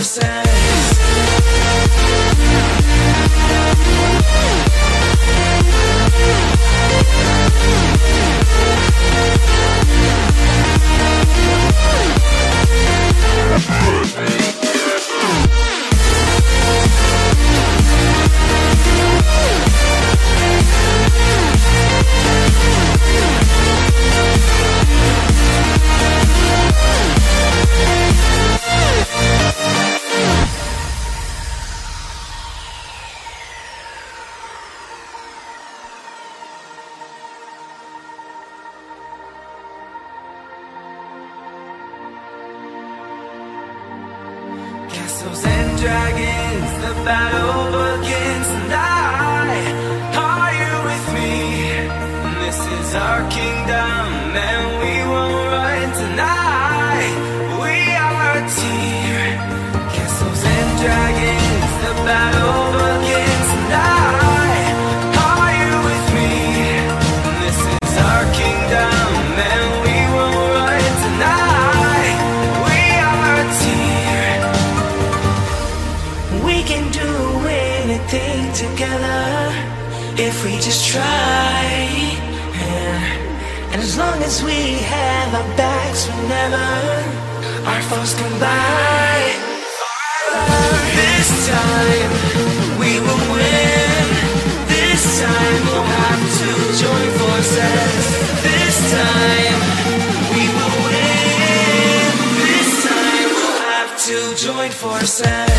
join if we just try. Yeah. And as long as we have our backs whenever our foes come by. This time we will win. This time we'll have to join forces. This time we will win. This time we'll have to join forces.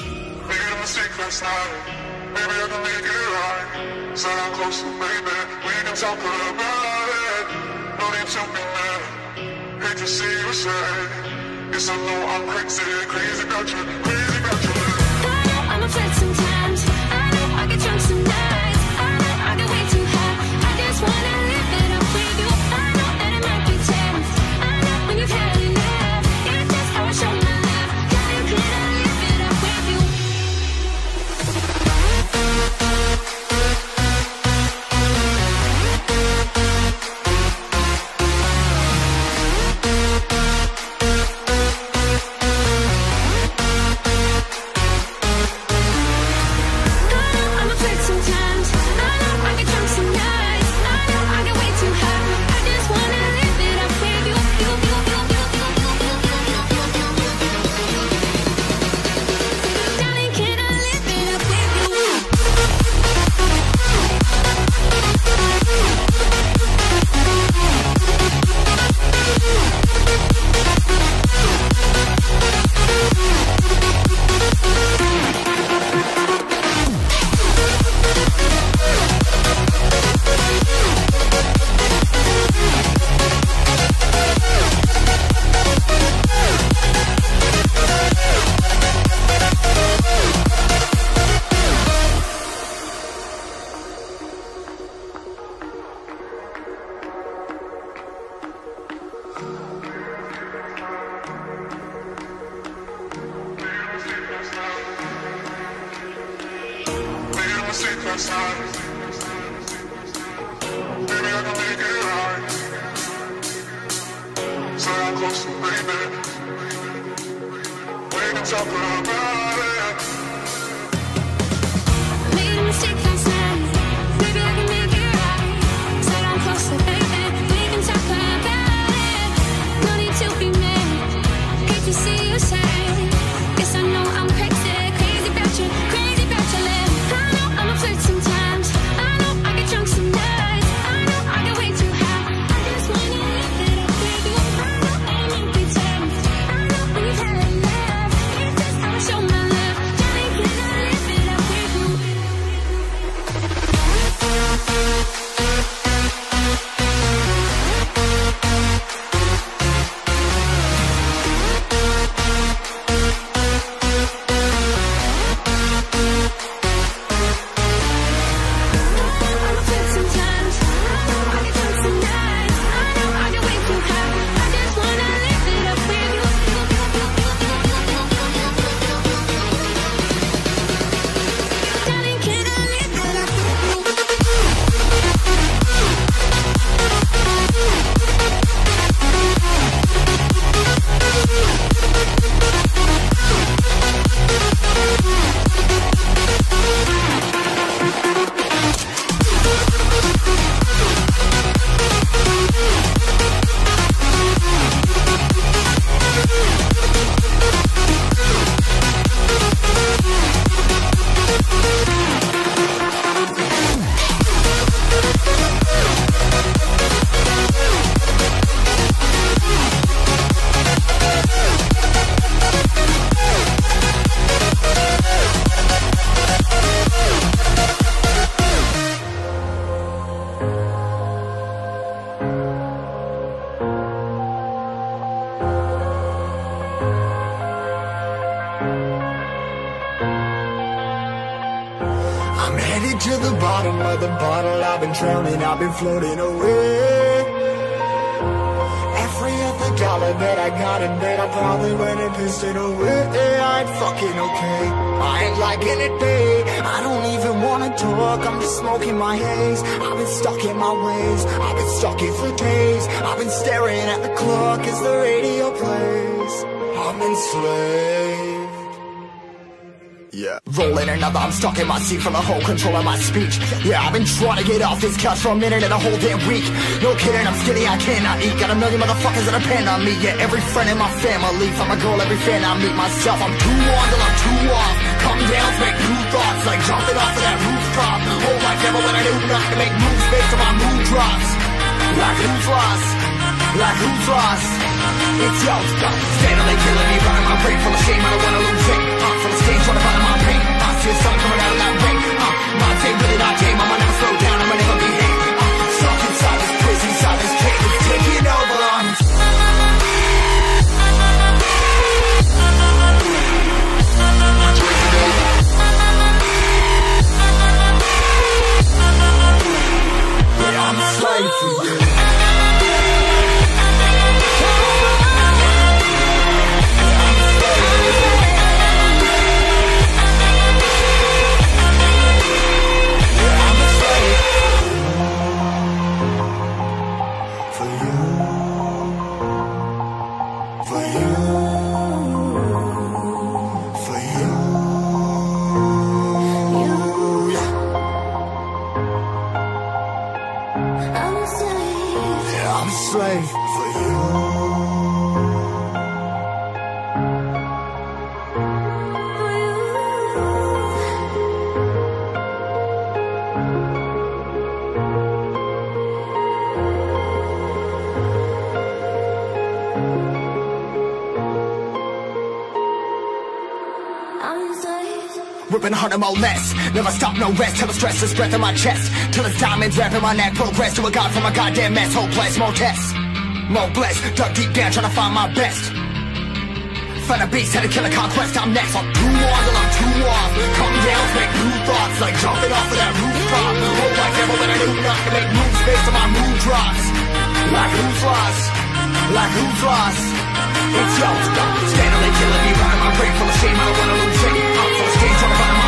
Made a mistake last night. Maybe I can make it right. Said I'm close to baby. We can talk about it. No need to be mad. Hate to see you sad. Yes, I know I'm crazy, crazy about you, crazy about you. I know I'm a sometimes. I know I get drunk some floating away. Every other dollar that I got in bed, I probably went and pissed it away. I ain't fucking okay. I ain't liking it, babe. I don't even wanna talk. I'm just smoking my haze. I've been stuck in my ways. I've been stuck here for days. I've been staring at the clock as the radio plays. I'm enslaved. Rolling another, I'm stuck in my seat from the whole control of my speech. Yeah, I've been trying to get off this couch for a minute and a whole damn week. No kidding, I'm skinny, I cannot eat. Got a million motherfuckers that depend on me. Yeah, every friend in my family. From a girl, every fan I meet myself. I'm too on till I'm too off. Come down make new thoughts, like jumping off of that rooftop. Whole life never when I knew not to make moves based on my mood drops. Like who's lost? Like who's lost? It's yo, steadily killing me, running my brain full of shame. I don't wanna lose it. Uh, full the stage, trying to find my I the sun coming out of that rain. Uh, my day really not tame. I'ma never slow down. I'ma never Ripping more less. Never stop, no rest. Till the stress is breath in my chest. Till it's diamonds wrapping my neck. Progress to a god from a goddamn mess. Hopeless, more tests. More blessed. Dug deep down, trying to find my best. Find a beast, had to kill a conquest. I'm next. I'm too on till I'm too off. Come down, make new thoughts. Like jumping off of that rooftop. Whole life never when I knew not to make moves based on my mood drops. Like who's lost? Like who's lost? It's yo, steadily killing me, running my brain full of shame. I don't wanna lose it. I'm full of stage, trying to find my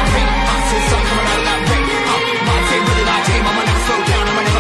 bitches, coming out of oh, that rain. My table that I came, I'ma never slow down, I'ma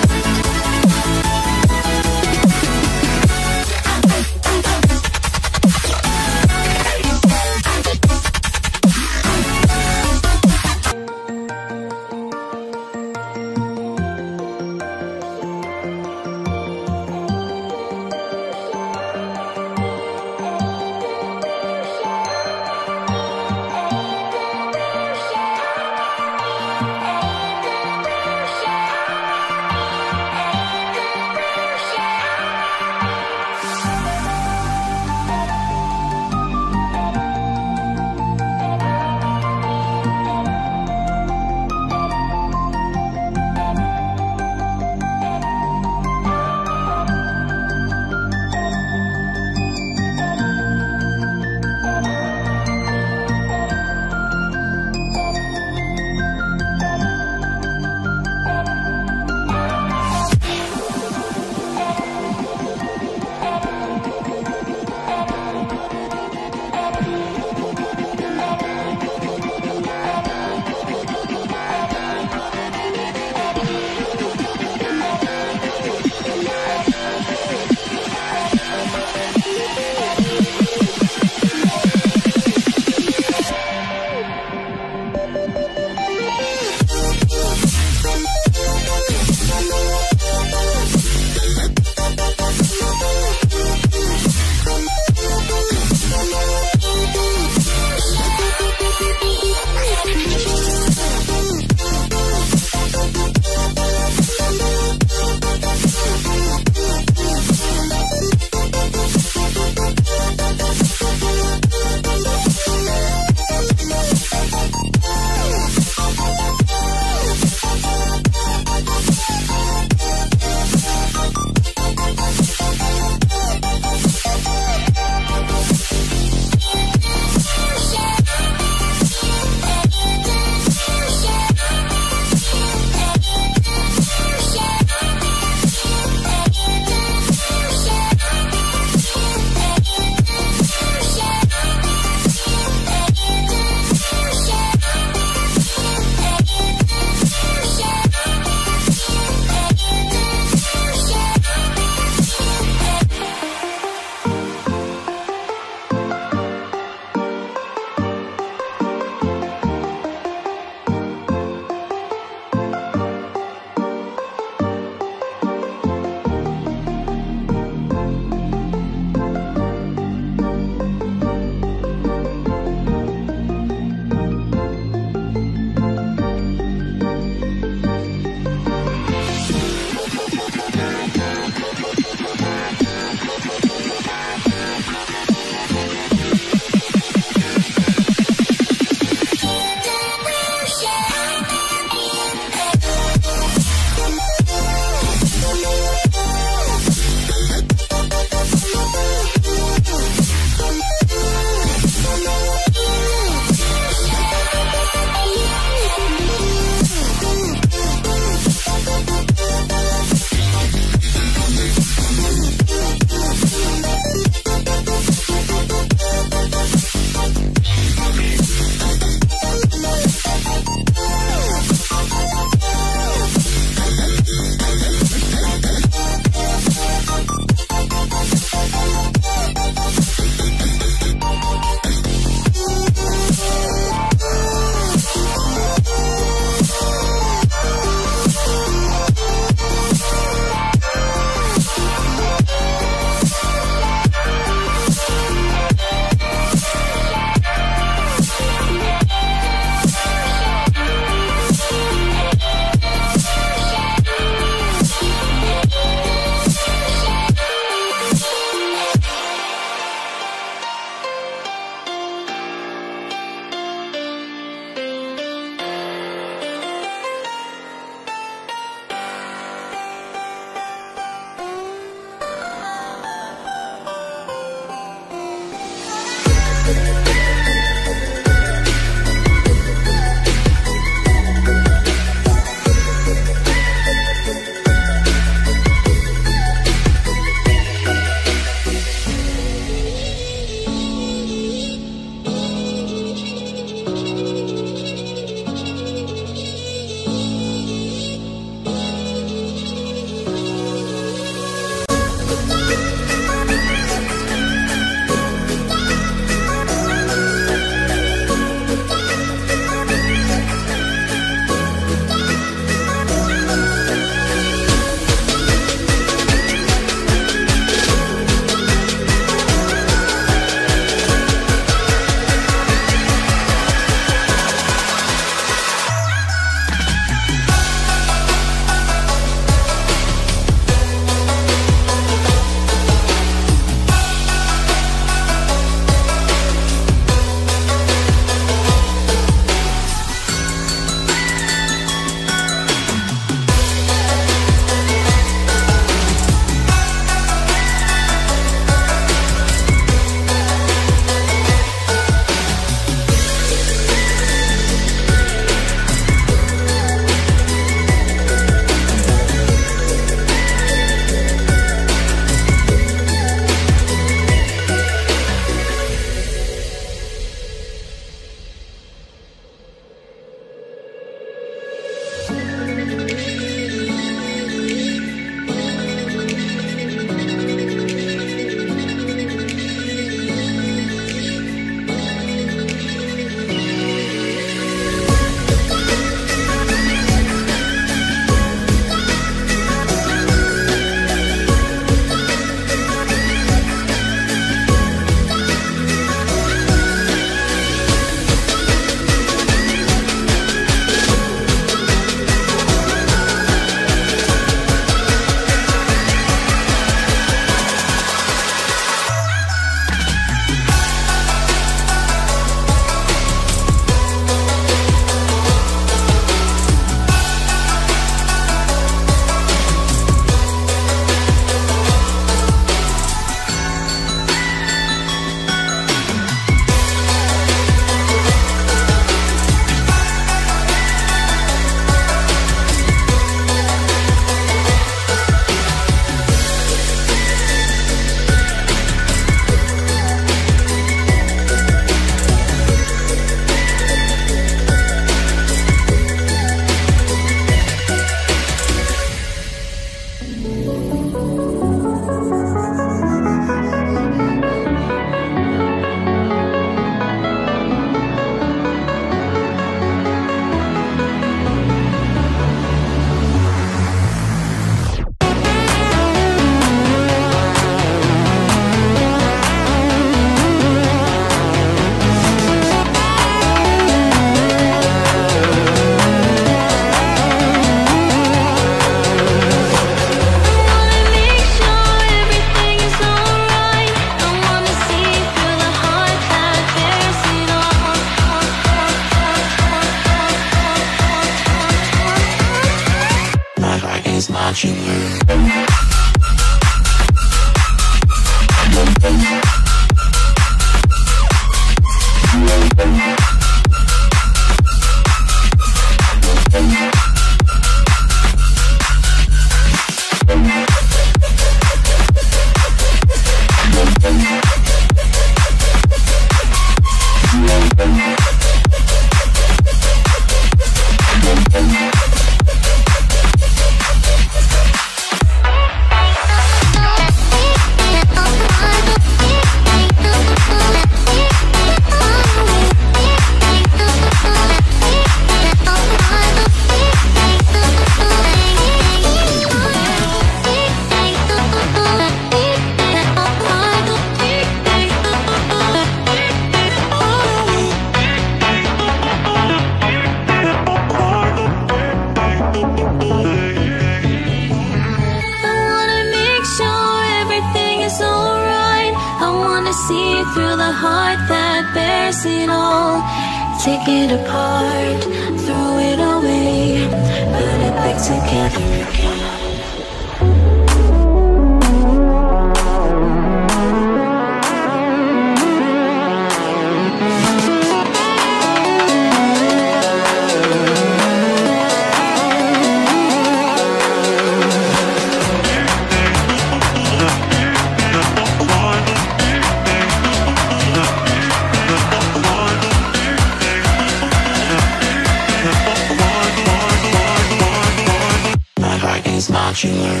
Modular.